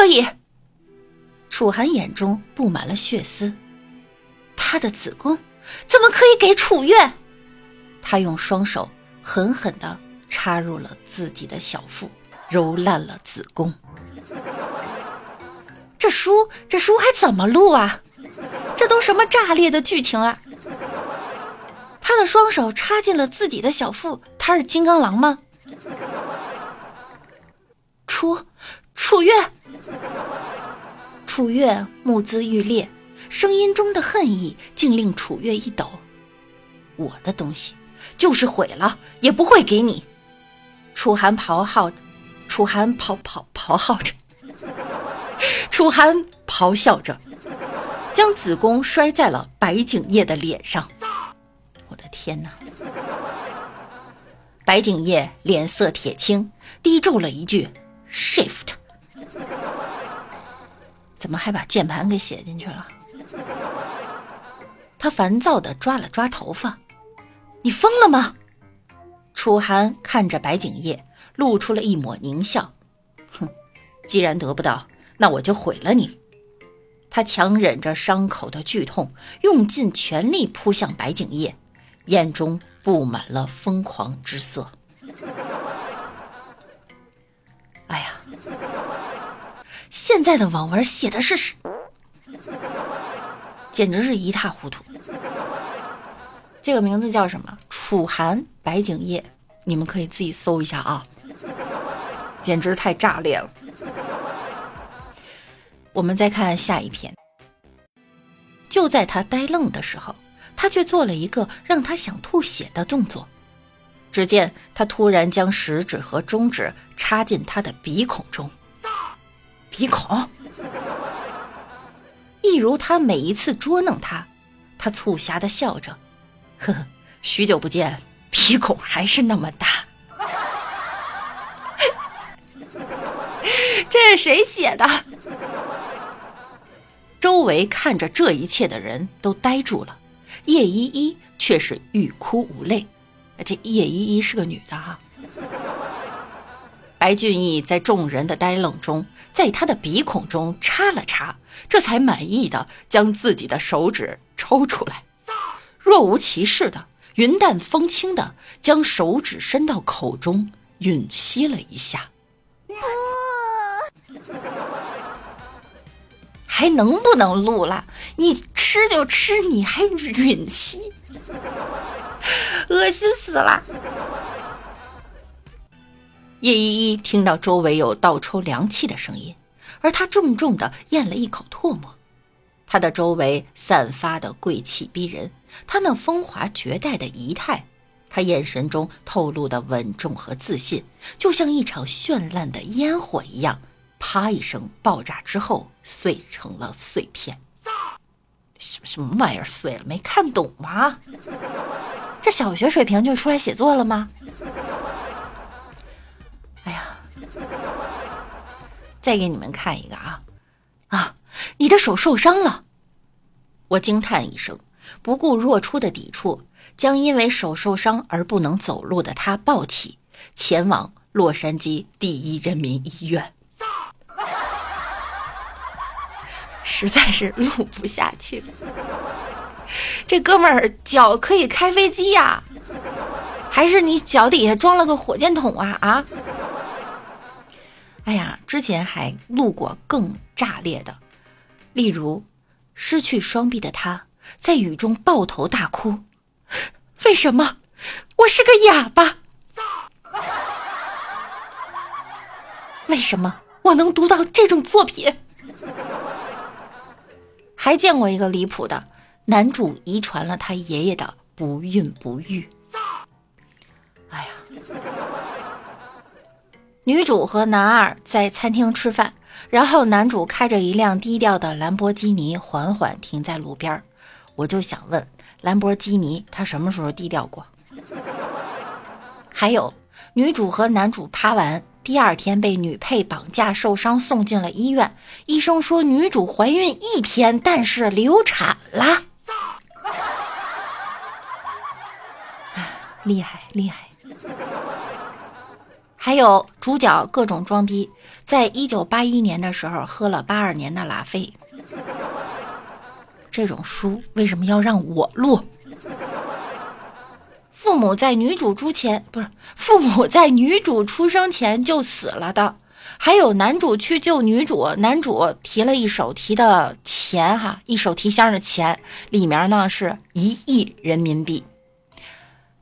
可以？楚寒眼中布满了血丝，他的子宫怎么可以给楚月？他用双手狠狠地插入了自己的小腹，揉烂了子宫。这书，这书还怎么录啊？这都什么炸裂的剧情啊！他的双手插进了自己的小腹，他是金刚狼吗？楚，楚月，楚月目眦欲裂，声音中的恨意竟令楚月一抖。我的东西。就是毁了也不会给你，楚寒咆哮，楚寒咆咆咆哮着，楚寒咆哮着，将子宫摔在了白景烨的脸上。我的天哪！白景烨脸色铁青，低咒了一句 “shift”，怎么还把键盘给写进去了？他烦躁的抓了抓头发。你疯了吗？楚寒看着白景烨，露出了一抹狞笑。哼，既然得不到，那我就毁了你。他强忍着伤口的剧痛，用尽全力扑向白景烨，眼中布满了疯狂之色。现在的网文写的是，简直是一塌糊涂。这个名字叫什么？楚寒白景烨，你们可以自己搜一下啊，简直太炸裂了。我们再看下一篇。就在他呆愣的时候，他却做了一个让他想吐血的动作。只见他突然将食指和中指插进他的鼻孔中，鼻孔，一如他每一次捉弄他，他促狭的笑着。呵呵，许久不见，鼻孔还是那么大。这是谁写的？周围看着这一切的人都呆住了，叶依依却是欲哭无泪。这叶依依是个女的哈。白俊逸在众人的呆愣中，在他的鼻孔中插了插，这才满意的将自己的手指抽出来。若无其事的、云淡风轻的将手指伸到口中吮吸了一下，还能不能录了？你吃就吃，你还吮吸，恶心死了！叶依依听到周围有倒抽凉气的声音，而她重重的咽了一口唾沫。她的周围散发的贵气逼人，她那风华绝代的仪态，她眼神中透露的稳重和自信，就像一场绚烂的烟火一样，啪一声爆炸之后碎成了碎片。什么什么玩意儿碎了？没看懂吗？这小学水平就出来写作了吗？再给你们看一个啊啊！你的手受伤了，我惊叹一声，不顾若初的抵触，将因为手受伤而不能走路的他抱起，前往洛杉矶第一人民医院。实在是录不下去了，这哥们儿脚可以开飞机呀，还是你脚底下装了个火箭筒啊啊？哎呀，之前还录过更炸裂的。例如，失去双臂的他在雨中抱头大哭。为什么？我是个哑巴。为什么我能读到这种作品？还见过一个离谱的，男主遗传了他爷爷的不孕不育。哎呀，女主和男二在餐厅吃饭。然后男主开着一辆低调的兰博基尼缓缓停在路边我就想问，兰博基尼他什么时候低调过？还有，女主和男主趴完，第二天被女配绑架受伤送进了医院，医生说女主怀孕一天，但是流产了。厉 害厉害！还有主角各种装逼，在一九八一年的时候喝了八二年的拉菲。这种书为什么要让我录？父母在女主出前不是父母在女主出生前就死了的，还有男主去救女主，男主提了一手提的钱哈，一手提箱的钱里面呢是一亿人民币。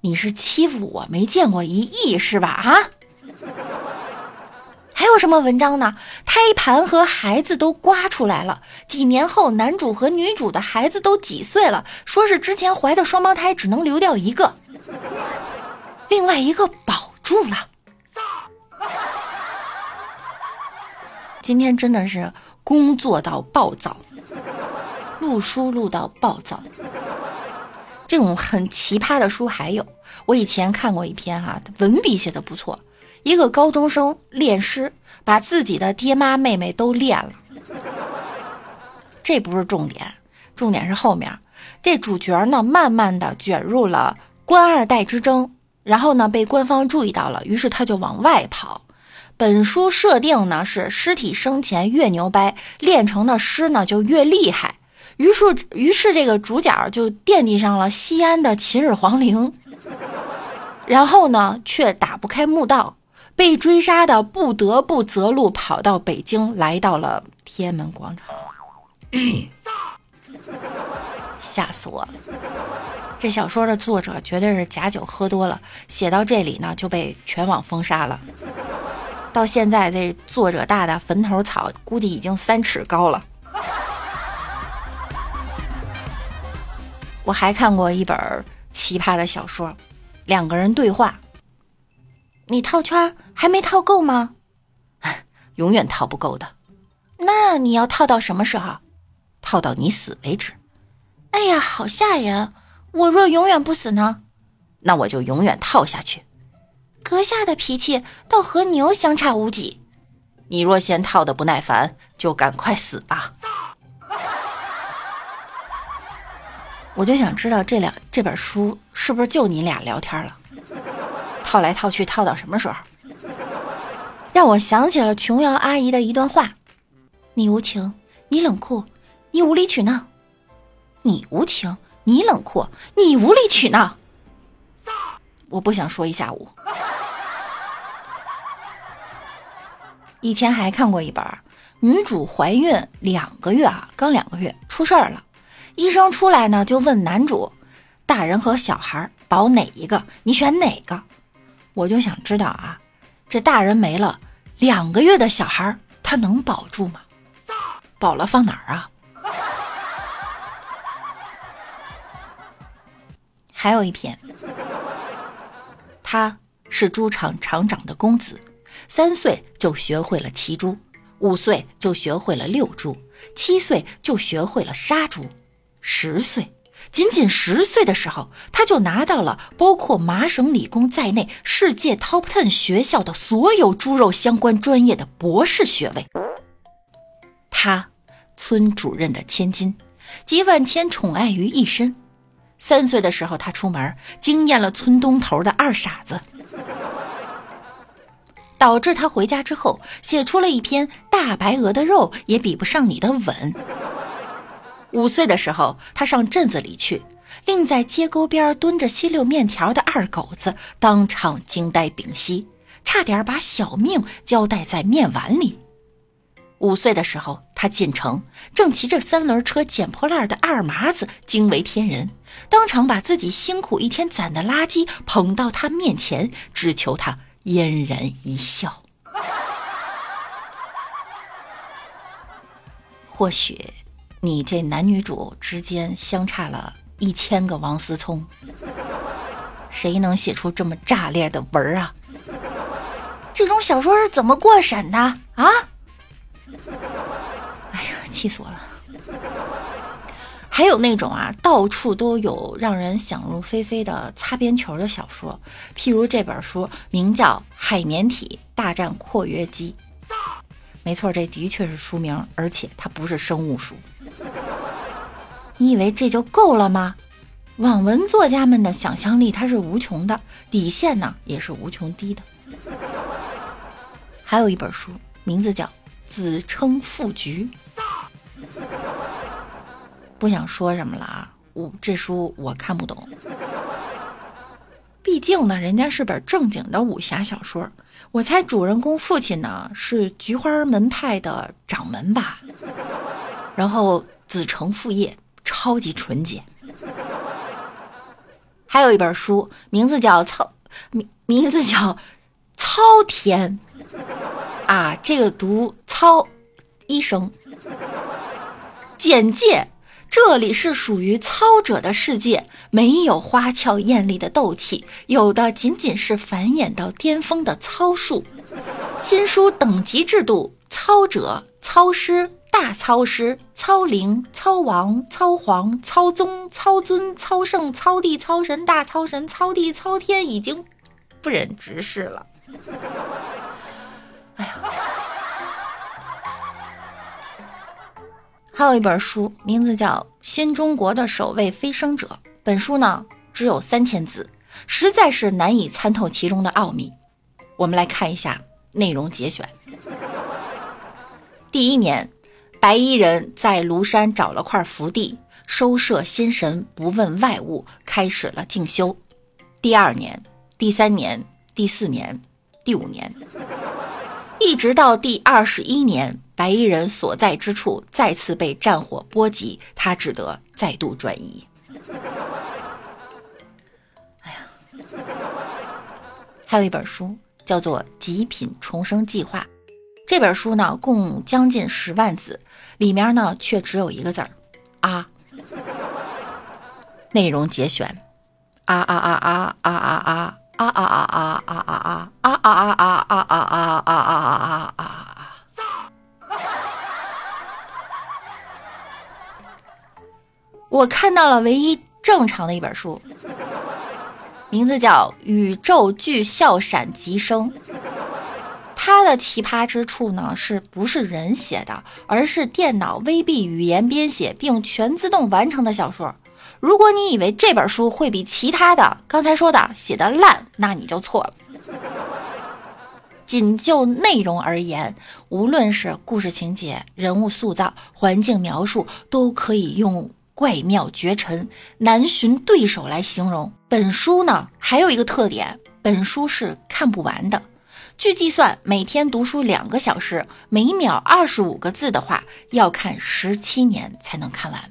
你是欺负我没见过一亿是吧？啊？还有什么文章呢？胎盘和孩子都刮出来了，几年后男主和女主的孩子都几岁了？说是之前怀的双胞胎只能流掉一个，另外一个保住了。今天真的是工作到暴躁，录书录到暴躁。这种很奇葩的书还有，我以前看过一篇哈，文笔写的不错。一个高中生练诗，把自己的爹妈妹妹都练了。这不是重点，重点是后面这主角呢，慢慢的卷入了官二代之争，然后呢被官方注意到了，于是他就往外跑。本书设定呢是尸体生前越牛掰，练成的诗呢就越厉害。于是，于是这个主角就惦记上了西安的秦始皇陵，然后呢却打不开墓道。被追杀的不得不择路跑到北京，来到了天安门广场。吓死我了！这小说的作者绝对是假酒喝多了，写到这里呢就被全网封杀了。到现在，这作者大大坟头草估计已经三尺高了。我还看过一本奇葩的小说，两个人对话。你套圈还没套够吗？永远套不够的。那你要套到什么时候？套到你死为止。哎呀，好吓人！我若永远不死呢？那我就永远套下去。阁下的脾气倒和牛相差无几。你若嫌套的不耐烦，就赶快死吧。我就想知道这两这本书是不是就你俩聊天了？套来套去，套到什么时候？让我想起了琼瑶阿姨的一段话：“你无情，你冷酷，你无理取闹；你无情，你冷酷，你无理取闹。”我不想说一下午。以前还看过一本，女主怀孕两个月啊，刚两个月出事儿了，医生出来呢就问男主：“大人和小孩保哪一个？你选哪个？”我就想知道啊，这大人没了，两个月的小孩他能保住吗？保了放哪儿啊？还有一篇，他是猪场厂长的公子，三岁就学会了骑猪，五岁就学会了遛猪，七岁就学会了杀猪，十岁。仅仅十岁的时候，他就拿到了包括麻省理工在内世界 top ten 学校的所有猪肉相关专业的博士学位。他，村主任的千金，集万千宠爱于一身。三岁的时候，他出门惊艳了村东头的二傻子，导致他回家之后写出了一篇《大白鹅的肉也比不上你的吻》。五岁的时候，他上镇子里去，令在街沟边蹲着吸溜面条的二狗子当场惊呆屏息，差点把小命交代在面碗里。五岁的时候，他进城，正骑着三轮车捡破烂的二麻子惊为天人，当场把自己辛苦一天攒的垃圾捧到他面前，只求他嫣然一笑。或许。你这男女主之间相差了一千个王思聪，谁能写出这么炸裂的文儿啊？这种小说是怎么过审的啊？哎呀，气死我了！还有那种啊，到处都有让人想入非非的擦边球的小说，譬如这本书名叫《海绵体大战括约肌》。没错，这的确是书名，而且它不是生物书。你以为这就够了吗？网文作家们的想象力它是无穷的，底线呢也是无穷低的。还有一本书，名字叫《子称父局》。不想说什么了啊，我这书我看不懂。毕竟呢，人家是本正经的武侠小说。我猜主人公父亲呢是菊花门派的掌门吧。然后子承父业，超级纯洁。还有一本书，名字叫操名名字叫操天啊，这个读操医生。简介。这里是属于操者的世界，没有花俏艳丽的斗气，有的仅仅是繁衍到巅峰的操术。新书等级制度：操者、操师、大操师、操灵、操王、操皇、操宗、操尊、操圣、操帝、操神、大操神、操地、操天，已经不忍直视了。哎呀！还有一本书，名字叫《新中国的首位飞升者》。本书呢只有三千字，实在是难以参透其中的奥秘。我们来看一下内容节选。第一年，白衣人在庐山找了块福地，收摄心神，不问外物，开始了静修。第二年、第三年、第四年、第五年，一直到第二十一年。白衣人所在之处再次被战火波及，他只得再度转移。哎呀，还有一本书叫做《极品重生计划》，这本书呢共将近十万字，里面呢却只有一个字儿啊。内容节选：啊啊啊啊啊啊啊啊啊啊啊啊啊啊啊啊啊啊啊啊啊啊啊啊！我看到了唯一正常的一本书，名字叫《宇宙巨笑闪极生》。它的奇葩之处呢，是不是人写的，而是电脑 VB 语言编写并全自动完成的小说。如果你以为这本书会比其他的刚才说的写的烂，那你就错了。仅就内容而言，无论是故事情节、人物塑造、环境描述，都可以用。怪妙绝尘，难寻对手来形容。本书呢，还有一个特点，本书是看不完的。据计算，每天读书两个小时，每秒二十五个字的话，要看十七年才能看完。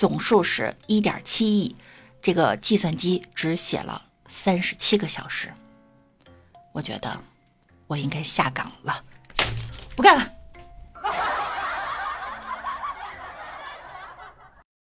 总数是一点七亿这个计算机只写了三十七个小时。我觉得我应该下岗了。不干了。